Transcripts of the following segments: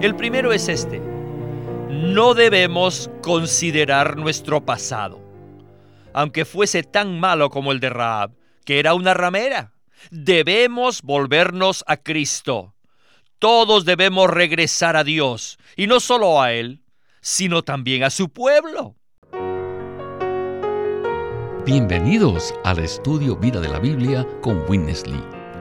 El primero es este. No debemos considerar nuestro pasado, aunque fuese tan malo como el de Raab, que era una ramera. Debemos volvernos a Cristo. Todos debemos regresar a Dios, y no solo a Él, sino también a su pueblo. Bienvenidos al estudio Vida de la Biblia con Witness Lee.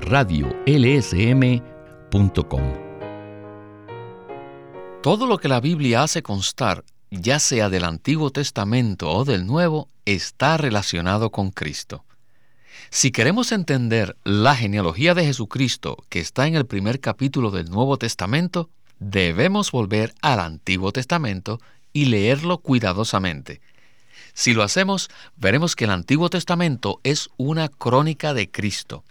radiolsm.com. Todo lo que la Biblia hace constar, ya sea del Antiguo Testamento o del Nuevo, está relacionado con Cristo. Si queremos entender la genealogía de Jesucristo que está en el primer capítulo del Nuevo Testamento, debemos volver al Antiguo Testamento y leerlo cuidadosamente. Si lo hacemos, veremos que el Antiguo Testamento es una crónica de Cristo,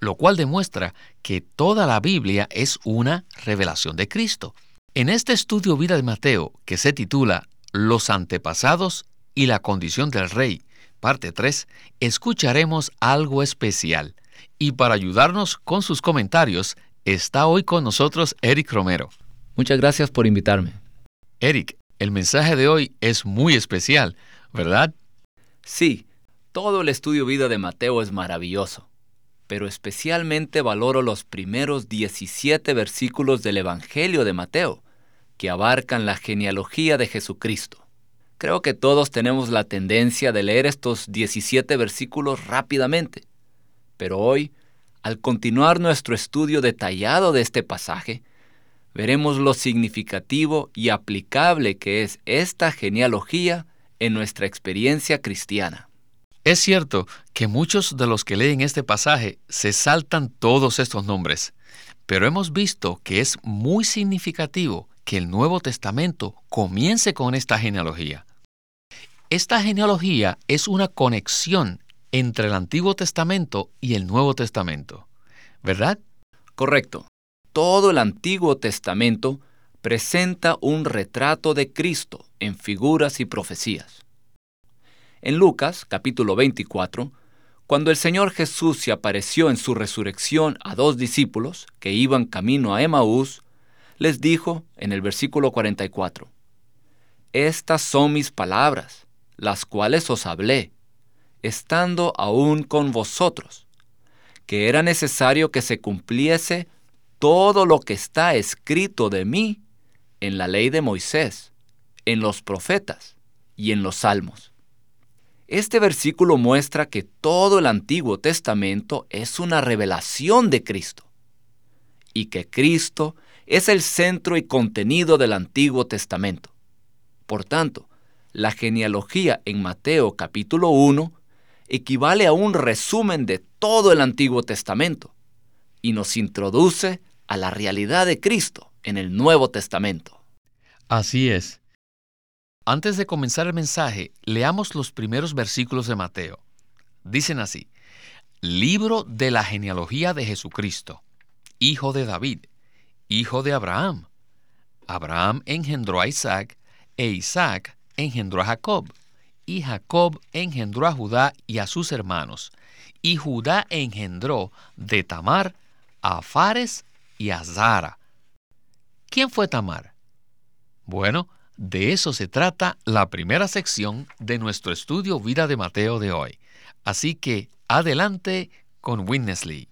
lo cual demuestra que toda la Biblia es una revelación de Cristo. En este estudio vida de Mateo, que se titula Los antepasados y la condición del rey, parte 3, escucharemos algo especial. Y para ayudarnos con sus comentarios, está hoy con nosotros Eric Romero. Muchas gracias por invitarme. Eric, el mensaje de hoy es muy especial, ¿verdad? Sí, todo el estudio vida de Mateo es maravilloso, pero especialmente valoro los primeros 17 versículos del Evangelio de Mateo, que abarcan la genealogía de Jesucristo. Creo que todos tenemos la tendencia de leer estos 17 versículos rápidamente, pero hoy, al continuar nuestro estudio detallado de este pasaje, veremos lo significativo y aplicable que es esta genealogía en nuestra experiencia cristiana. Es cierto que muchos de los que leen este pasaje se saltan todos estos nombres, pero hemos visto que es muy significativo que el Nuevo Testamento comience con esta genealogía. Esta genealogía es una conexión entre el Antiguo Testamento y el Nuevo Testamento, ¿verdad? Correcto. Todo el Antiguo Testamento presenta un retrato de Cristo en figuras y profecías. En Lucas capítulo 24, cuando el Señor Jesús se apareció en su resurrección a dos discípulos que iban camino a Emaús, les dijo en el versículo 44, Estas son mis palabras, las cuales os hablé, estando aún con vosotros, que era necesario que se cumpliese todo lo que está escrito de mí en la ley de Moisés, en los profetas y en los salmos. Este versículo muestra que todo el Antiguo Testamento es una revelación de Cristo y que Cristo es el centro y contenido del Antiguo Testamento. Por tanto, la genealogía en Mateo capítulo 1 equivale a un resumen de todo el Antiguo Testamento y nos introduce a la realidad de Cristo en el Nuevo Testamento. Así es. Antes de comenzar el mensaje, leamos los primeros versículos de Mateo. Dicen así, Libro de la genealogía de Jesucristo, hijo de David, hijo de Abraham. Abraham engendró a Isaac, e Isaac engendró a Jacob, y Jacob engendró a Judá y a sus hermanos, y Judá engendró de Tamar a Fares y a Zara. ¿Quién fue Tamar? Bueno, de eso se trata la primera sección de nuestro estudio Vida de Mateo de hoy. Así que adelante con Witness Lee.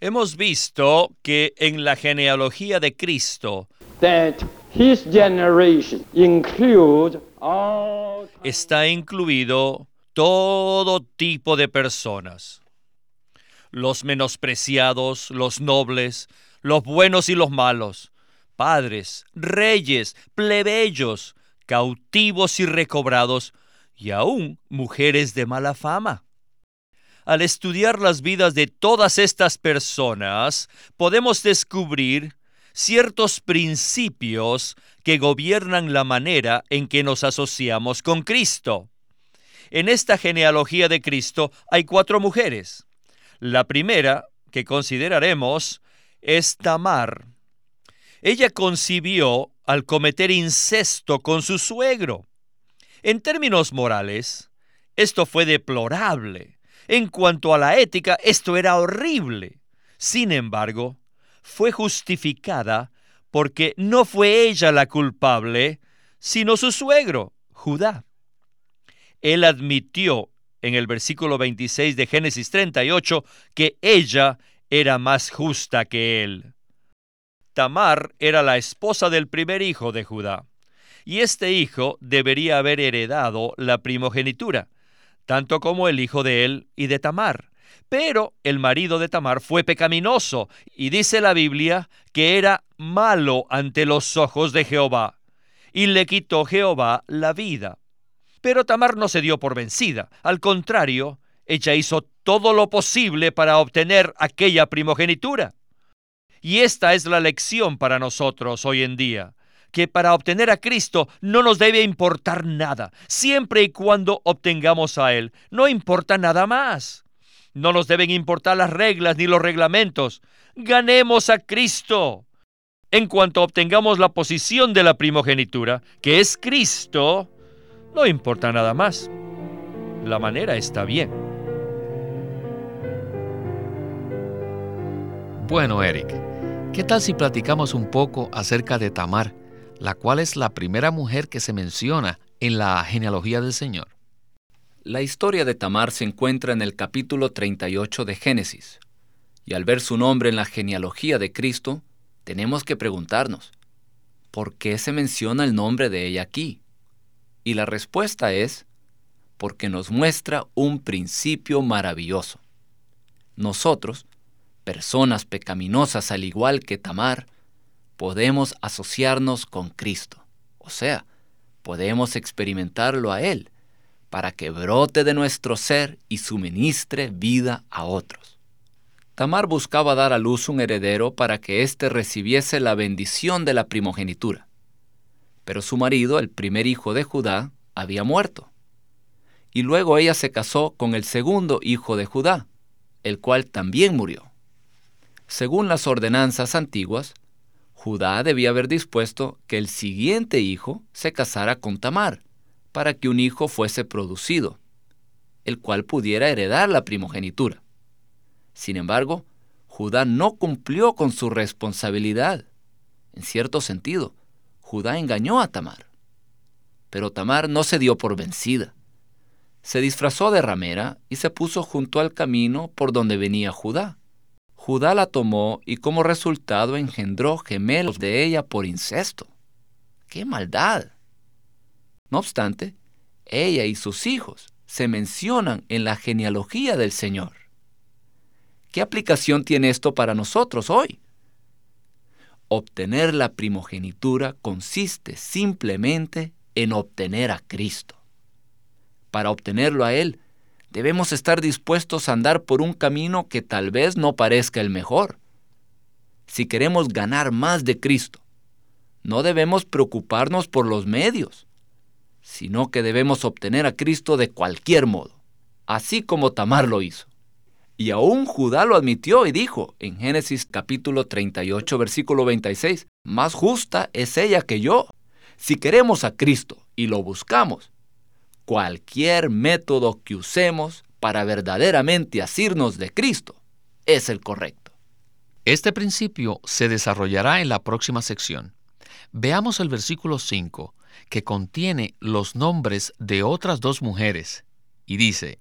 Hemos visto que en la genealogía de Cristo está incluido todo tipo de personas los menospreciados, los nobles, los buenos y los malos, padres, reyes, plebeyos, cautivos y recobrados, y aún mujeres de mala fama. Al estudiar las vidas de todas estas personas, podemos descubrir ciertos principios que gobiernan la manera en que nos asociamos con Cristo. En esta genealogía de Cristo hay cuatro mujeres. La primera que consideraremos es Tamar. Ella concibió al cometer incesto con su suegro. En términos morales, esto fue deplorable. En cuanto a la ética, esto era horrible. Sin embargo, fue justificada porque no fue ella la culpable, sino su suegro, Judá. Él admitió en el versículo 26 de Génesis 38 que ella era más justa que él. Tamar era la esposa del primer hijo de Judá, y este hijo debería haber heredado la primogenitura, tanto como el hijo de él y de Tamar. Pero el marido de Tamar fue pecaminoso, y dice la Biblia que era malo ante los ojos de Jehová, y le quitó Jehová la vida. Pero Tamar no se dio por vencida, al contrario, ella hizo todo lo posible para obtener aquella primogenitura. Y esta es la lección para nosotros hoy en día, que para obtener a Cristo no nos debe importar nada, siempre y cuando obtengamos a Él, no importa nada más. No nos deben importar las reglas ni los reglamentos. Ganemos a Cristo. En cuanto obtengamos la posición de la primogenitura, que es Cristo, no importa nada más. La manera está bien. Bueno, Eric, ¿qué tal si platicamos un poco acerca de Tamar, la cual es la primera mujer que se menciona en la genealogía del Señor? La historia de Tamar se encuentra en el capítulo 38 de Génesis, y al ver su nombre en la genealogía de Cristo, tenemos que preguntarnos, ¿por qué se menciona el nombre de ella aquí? Y la respuesta es, porque nos muestra un principio maravilloso. Nosotros, personas pecaminosas al igual que Tamar, podemos asociarnos con Cristo, o sea, podemos experimentarlo a Él, para que brote de nuestro ser y suministre vida a otros. Tamar buscaba dar a luz un heredero para que éste recibiese la bendición de la primogenitura. Pero su marido, el primer hijo de Judá, había muerto. Y luego ella se casó con el segundo hijo de Judá, el cual también murió. Según las ordenanzas antiguas, Judá debía haber dispuesto que el siguiente hijo se casara con Tamar, para que un hijo fuese producido, el cual pudiera heredar la primogenitura. Sin embargo, Judá no cumplió con su responsabilidad. En cierto sentido, Judá engañó a Tamar. Pero Tamar no se dio por vencida. Se disfrazó de ramera y se puso junto al camino por donde venía Judá. Judá la tomó y como resultado engendró gemelos de ella por incesto. ¡Qué maldad! No obstante, ella y sus hijos se mencionan en la genealogía del Señor. ¿Qué aplicación tiene esto para nosotros hoy? Obtener la primogenitura consiste simplemente en obtener a Cristo. Para obtenerlo a Él, debemos estar dispuestos a andar por un camino que tal vez no parezca el mejor. Si queremos ganar más de Cristo, no debemos preocuparnos por los medios, sino que debemos obtener a Cristo de cualquier modo, así como Tamar lo hizo. Y aún Judá lo admitió y dijo en Génesis capítulo 38 versículo 26, más justa es ella que yo. Si queremos a Cristo y lo buscamos, cualquier método que usemos para verdaderamente asirnos de Cristo es el correcto. Este principio se desarrollará en la próxima sección. Veamos el versículo 5, que contiene los nombres de otras dos mujeres, y dice,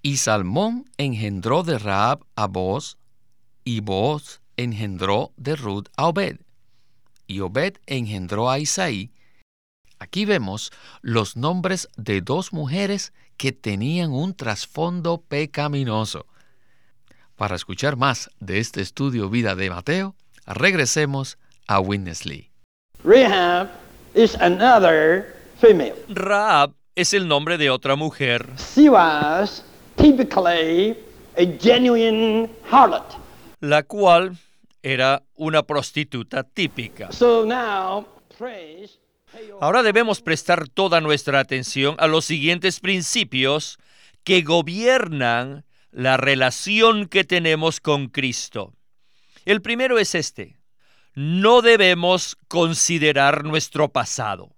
Y Salmón engendró de Raab a Boaz, y Boaz engendró de Ruth a Obed, y Obed engendró a Isaí, Aquí vemos los nombres de dos mujeres que tenían un trasfondo pecaminoso. Para escuchar más de este estudio Vida de Mateo, regresemos a Witness Lee. Rahab is another female. Raab es el nombre de otra mujer. She was typically a genuine harlot. la cual era una prostituta típica. So now, praise. Ahora debemos prestar toda nuestra atención a los siguientes principios que gobiernan la relación que tenemos con Cristo. El primero es este. No debemos considerar nuestro pasado,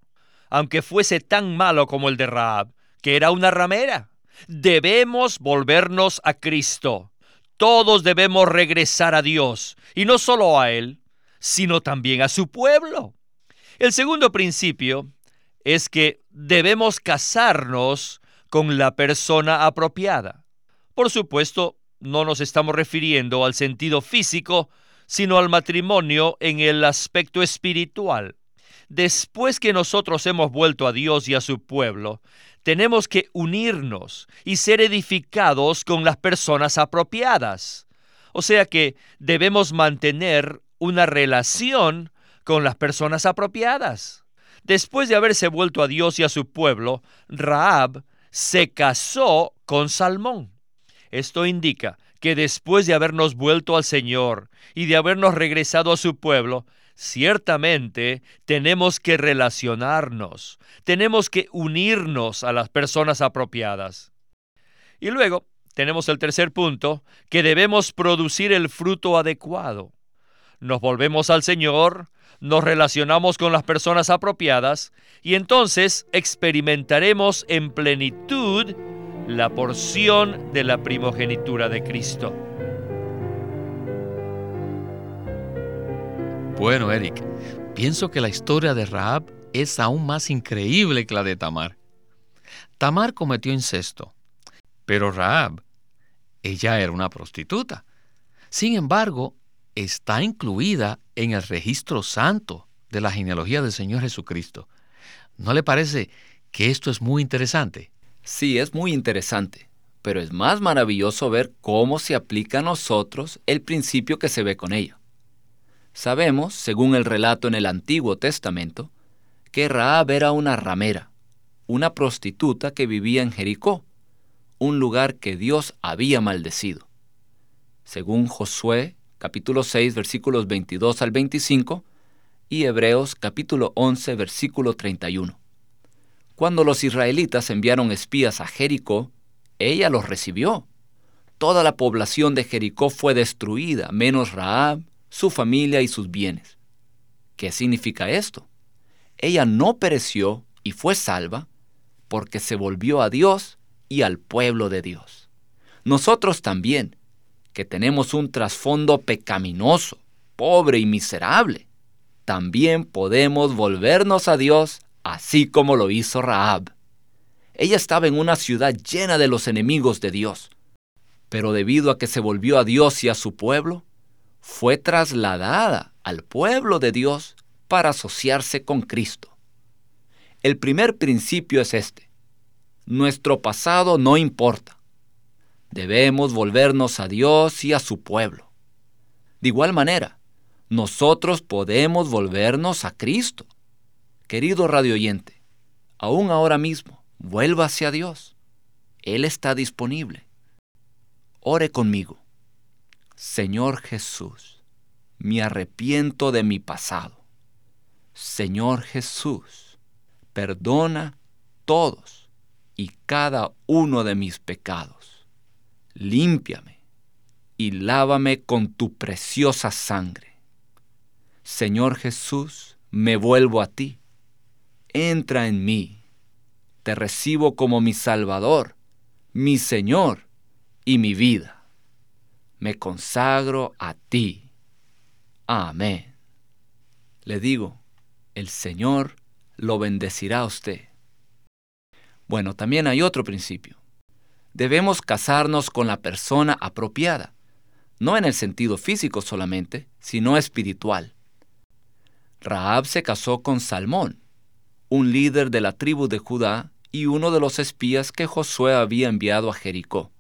aunque fuese tan malo como el de Raab, que era una ramera. Debemos volvernos a Cristo. Todos debemos regresar a Dios, y no solo a Él, sino también a su pueblo. El segundo principio es que debemos casarnos con la persona apropiada. Por supuesto, no nos estamos refiriendo al sentido físico, sino al matrimonio en el aspecto espiritual. Después que nosotros hemos vuelto a Dios y a su pueblo, tenemos que unirnos y ser edificados con las personas apropiadas. O sea que debemos mantener una relación con las personas apropiadas. Después de haberse vuelto a Dios y a su pueblo, Raab se casó con Salmón. Esto indica que después de habernos vuelto al Señor y de habernos regresado a su pueblo, ciertamente tenemos que relacionarnos, tenemos que unirnos a las personas apropiadas. Y luego tenemos el tercer punto, que debemos producir el fruto adecuado. Nos volvemos al Señor, nos relacionamos con las personas apropiadas y entonces experimentaremos en plenitud la porción de la primogenitura de Cristo. Bueno, Eric, pienso que la historia de Rahab es aún más increíble que la de Tamar. Tamar cometió incesto, pero Rahab, ella era una prostituta. Sin embargo, está incluida en el registro santo de la genealogía del Señor Jesucristo. ¿No le parece que esto es muy interesante? Sí, es muy interesante, pero es más maravilloso ver cómo se aplica a nosotros el principio que se ve con ella. Sabemos, según el relato en el Antiguo Testamento, que Raab era una ramera, una prostituta que vivía en Jericó, un lugar que Dios había maldecido. Según Josué, capítulo 6, versículos 22 al 25, y Hebreos, capítulo 11, versículo 31. Cuando los israelitas enviaron espías a Jericó, ella los recibió. Toda la población de Jericó fue destruida, menos Raab, su familia y sus bienes. ¿Qué significa esto? Ella no pereció y fue salva porque se volvió a Dios y al pueblo de Dios. Nosotros también, que tenemos un trasfondo pecaminoso, pobre y miserable, también podemos volvernos a Dios así como lo hizo Raab. Ella estaba en una ciudad llena de los enemigos de Dios, pero debido a que se volvió a Dios y a su pueblo, fue trasladada al pueblo de Dios para asociarse con Cristo. El primer principio es este. Nuestro pasado no importa. Debemos volvernos a Dios y a su pueblo. De igual manera, nosotros podemos volvernos a Cristo. Querido radio oyente, aún ahora mismo, vuelva hacia Dios. Él está disponible. Ore conmigo. Señor Jesús, me arrepiento de mi pasado. Señor Jesús, perdona todos y cada uno de mis pecados. Límpiame y lávame con tu preciosa sangre. Señor Jesús, me vuelvo a ti. Entra en mí. Te recibo como mi Salvador, mi Señor y mi vida. Me consagro a ti. Amén. Le digo, el Señor lo bendecirá a usted. Bueno, también hay otro principio. Debemos casarnos con la persona apropiada, no en el sentido físico solamente, sino espiritual. Raab se casó con Salmón, un líder de la tribu de Judá y uno de los espías que Josué había enviado a Jericó.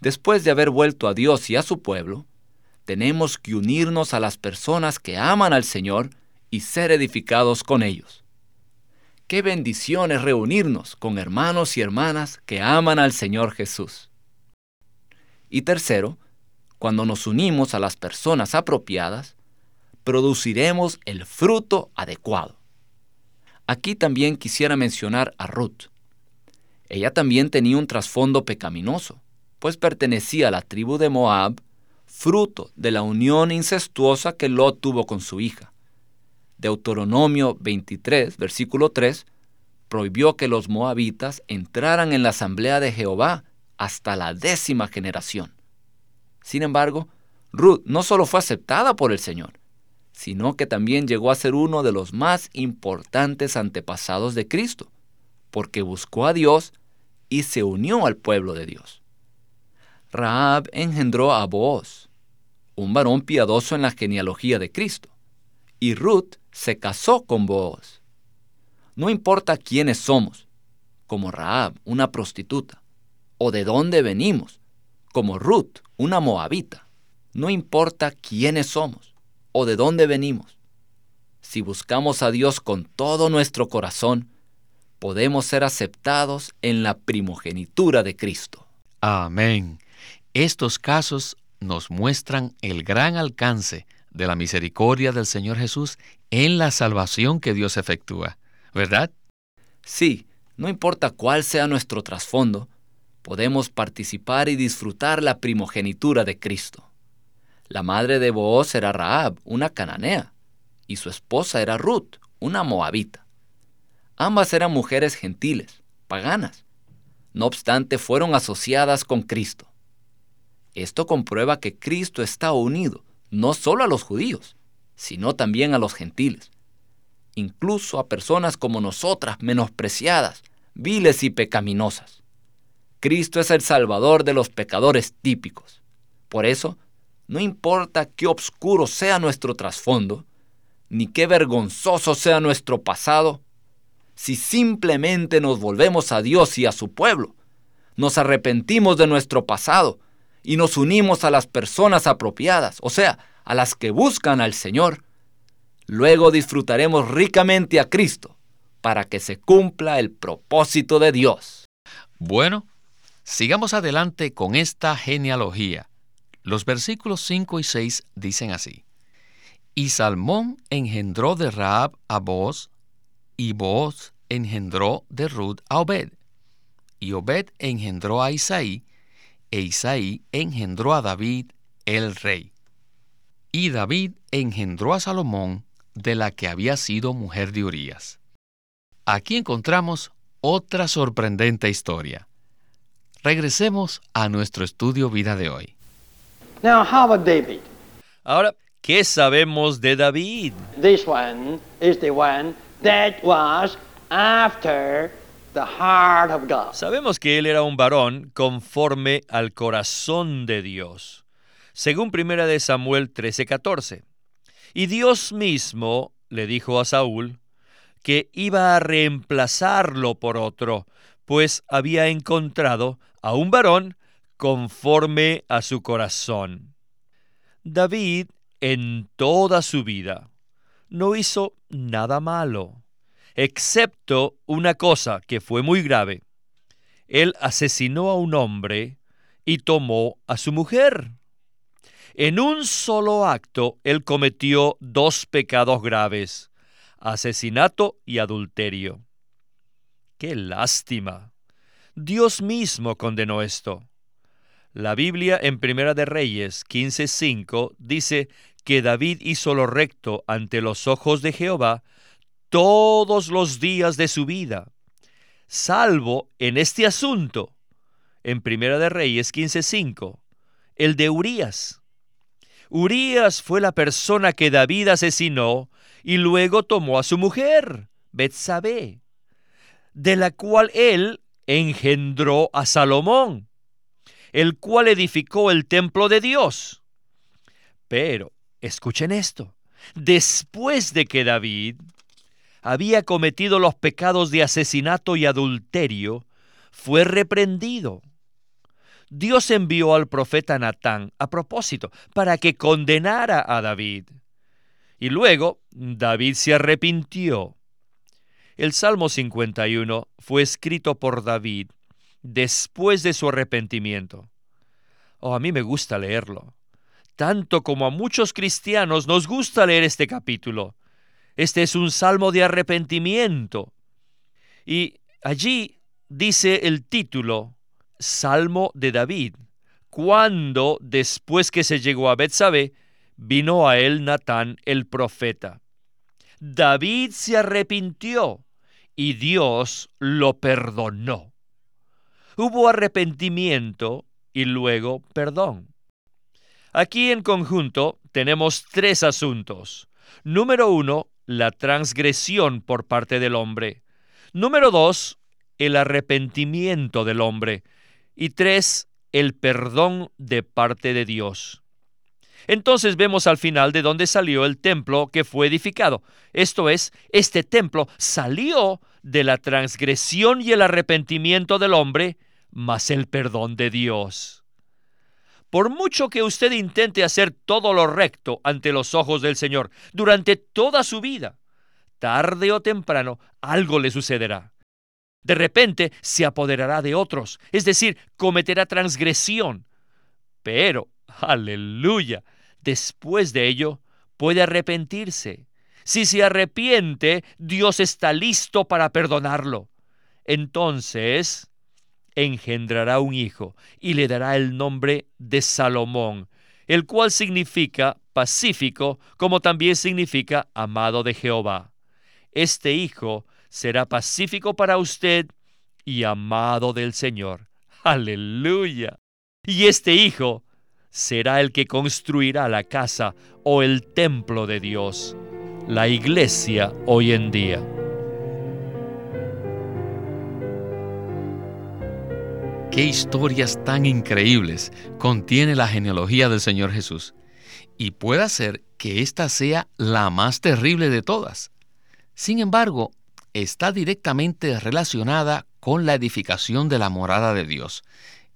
Después de haber vuelto a Dios y a su pueblo, tenemos que unirnos a las personas que aman al Señor y ser edificados con ellos. Qué bendición es reunirnos con hermanos y hermanas que aman al Señor Jesús. Y tercero, cuando nos unimos a las personas apropiadas, produciremos el fruto adecuado. Aquí también quisiera mencionar a Ruth. Ella también tenía un trasfondo pecaminoso, pues pertenecía a la tribu de Moab, fruto de la unión incestuosa que Lot tuvo con su hija. Deuteronomio 23, versículo 3, prohibió que los moabitas entraran en la asamblea de Jehová hasta la décima generación. Sin embargo, Ruth no solo fue aceptada por el Señor, sino que también llegó a ser uno de los más importantes antepasados de Cristo, porque buscó a Dios y se unió al pueblo de Dios. Raab engendró a Booz, un varón piadoso en la genealogía de Cristo, y Ruth se casó con Booz. No importa quiénes somos, como Raab, una prostituta, o de dónde venimos, como Ruth, una moabita. No importa quiénes somos o de dónde venimos. Si buscamos a Dios con todo nuestro corazón, podemos ser aceptados en la primogenitura de Cristo. Amén. Estos casos nos muestran el gran alcance de la misericordia del Señor Jesús en la salvación que Dios efectúa, ¿verdad? Sí, no importa cuál sea nuestro trasfondo, podemos participar y disfrutar la primogenitura de Cristo. La madre de Booz era Raab, una cananea, y su esposa era Ruth, una moabita. Ambas eran mujeres gentiles, paganas. No obstante, fueron asociadas con Cristo. Esto comprueba que Cristo está unido no solo a los judíos, sino también a los gentiles, incluso a personas como nosotras menospreciadas, viles y pecaminosas. Cristo es el Salvador de los pecadores típicos. Por eso, no importa qué oscuro sea nuestro trasfondo, ni qué vergonzoso sea nuestro pasado, si simplemente nos volvemos a Dios y a su pueblo, nos arrepentimos de nuestro pasado y nos unimos a las personas apropiadas, o sea, a las que buscan al Señor, luego disfrutaremos ricamente a Cristo para que se cumpla el propósito de Dios. Bueno, sigamos adelante con esta genealogía. Los versículos 5 y 6 dicen así. Y Salmón engendró de Raab a Boaz, y Boaz engendró de Ruth a Obed. Y Obed engendró a Isaí, e Isaí engendró a David el rey. Y David engendró a Salomón de la que había sido mujer de Urías. Aquí encontramos otra sorprendente historia. Regresemos a nuestro estudio vida de hoy. Now, how about David? Ahora, ¿qué sabemos de David? This one is the one that was after Sabemos que él era un varón conforme al corazón de Dios, según 1 de Samuel 13:14. Y Dios mismo le dijo a Saúl que iba a reemplazarlo por otro, pues había encontrado a un varón conforme a su corazón. David en toda su vida no hizo nada malo excepto una cosa que fue muy grave. Él asesinó a un hombre y tomó a su mujer. En un solo acto, él cometió dos pecados graves, asesinato y adulterio. ¡Qué lástima! Dios mismo condenó esto. La Biblia en Primera de Reyes 15:5 dice que David hizo lo recto ante los ojos de Jehová todos los días de su vida, salvo en este asunto, en Primera de Reyes 15:5, el de Urías. Urías fue la persona que David asesinó y luego tomó a su mujer, Betsabé, de la cual él engendró a Salomón, el cual edificó el templo de Dios. Pero, escuchen esto, después de que David había cometido los pecados de asesinato y adulterio, fue reprendido. Dios envió al profeta Natán a propósito para que condenara a David. Y luego David se arrepintió. El Salmo 51 fue escrito por David después de su arrepentimiento. Oh, a mí me gusta leerlo. Tanto como a muchos cristianos nos gusta leer este capítulo. Este es un salmo de arrepentimiento. Y allí dice el título, Salmo de David, cuando, después que se llegó a Betsabé, vino a él Natán el profeta. David se arrepintió y Dios lo perdonó. Hubo arrepentimiento y luego perdón. Aquí en conjunto tenemos tres asuntos. Número uno, la transgresión por parte del hombre. Número dos, el arrepentimiento del hombre. Y tres, el perdón de parte de Dios. Entonces vemos al final de dónde salió el templo que fue edificado. Esto es, este templo salió de la transgresión y el arrepentimiento del hombre más el perdón de Dios. Por mucho que usted intente hacer todo lo recto ante los ojos del Señor durante toda su vida, tarde o temprano algo le sucederá. De repente se apoderará de otros, es decir, cometerá transgresión. Pero, aleluya, después de ello puede arrepentirse. Si se arrepiente, Dios está listo para perdonarlo. Entonces, engendrará un hijo y le dará el nombre de Salomón, el cual significa pacífico, como también significa amado de Jehová. Este hijo será pacífico para usted y amado del Señor. Aleluya. Y este hijo será el que construirá la casa o el templo de Dios, la iglesia hoy en día. Qué historias tan increíbles contiene la genealogía del Señor Jesús. Y puede ser que esta sea la más terrible de todas. Sin embargo, está directamente relacionada con la edificación de la morada de Dios,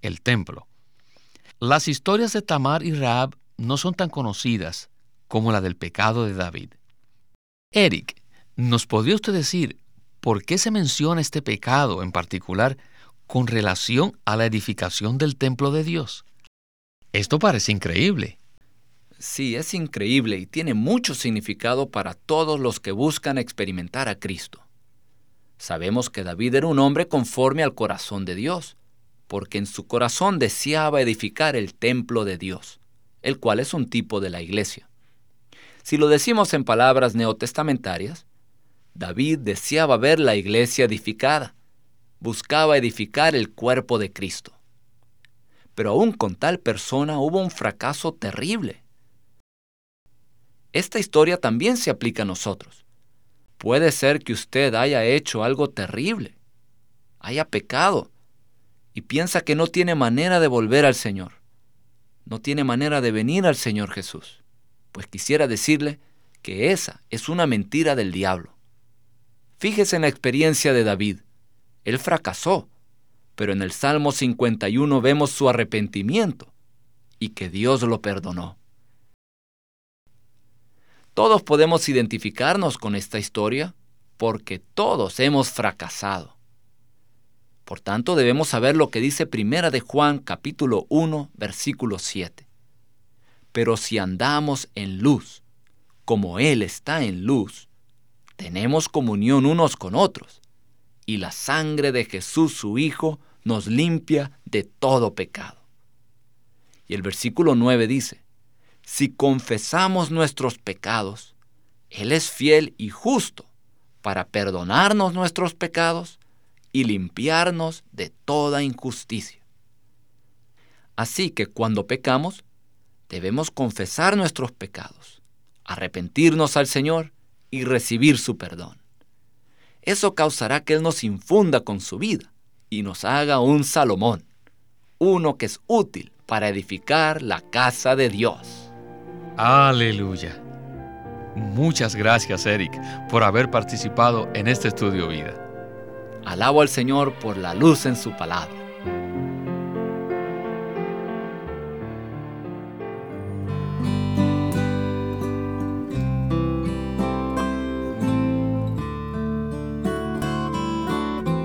el templo. Las historias de Tamar y Raab no son tan conocidas como la del pecado de David. Eric, ¿nos podría usted decir por qué se menciona este pecado en particular con relación a la edificación del templo de Dios. Esto parece increíble. Sí, es increíble y tiene mucho significado para todos los que buscan experimentar a Cristo. Sabemos que David era un hombre conforme al corazón de Dios, porque en su corazón deseaba edificar el templo de Dios, el cual es un tipo de la iglesia. Si lo decimos en palabras neotestamentarias, David deseaba ver la iglesia edificada, buscaba edificar el cuerpo de Cristo. Pero aún con tal persona hubo un fracaso terrible. Esta historia también se aplica a nosotros. Puede ser que usted haya hecho algo terrible, haya pecado, y piensa que no tiene manera de volver al Señor. No tiene manera de venir al Señor Jesús. Pues quisiera decirle que esa es una mentira del diablo. Fíjese en la experiencia de David. Él fracasó, pero en el Salmo 51 vemos su arrepentimiento y que Dios lo perdonó. Todos podemos identificarnos con esta historia porque todos hemos fracasado. Por tanto, debemos saber lo que dice Primera de Juan capítulo 1, versículo 7. Pero si andamos en luz, como Él está en luz, tenemos comunión unos con otros, y la sangre de Jesús su Hijo nos limpia de todo pecado. Y el versículo 9 dice, si confesamos nuestros pecados, Él es fiel y justo para perdonarnos nuestros pecados y limpiarnos de toda injusticia. Así que cuando pecamos, debemos confesar nuestros pecados, arrepentirnos al Señor y recibir su perdón. Eso causará que Él nos infunda con su vida y nos haga un Salomón, uno que es útil para edificar la casa de Dios. Aleluya. Muchas gracias, Eric, por haber participado en este estudio vida. Alabo al Señor por la luz en su palabra.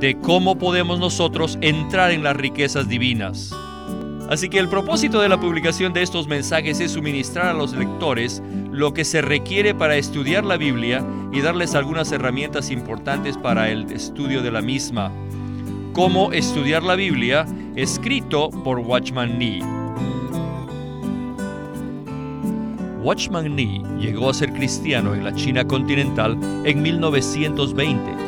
de cómo podemos nosotros entrar en las riquezas divinas. Así que el propósito de la publicación de estos mensajes es suministrar a los lectores lo que se requiere para estudiar la Biblia y darles algunas herramientas importantes para el estudio de la misma. Cómo estudiar la Biblia, escrito por Watchman Nee. Watchman Nee llegó a ser cristiano en la China continental en 1920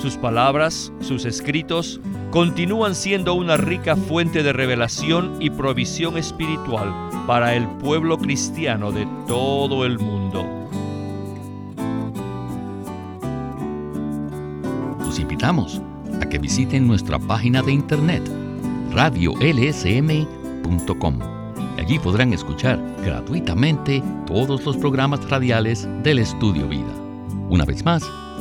Sus palabras, sus escritos, continúan siendo una rica fuente de revelación y provisión espiritual para el pueblo cristiano de todo el mundo. Los invitamos a que visiten nuestra página de internet radiolsm.com. Allí podrán escuchar gratuitamente todos los programas radiales del Estudio Vida. Una vez más,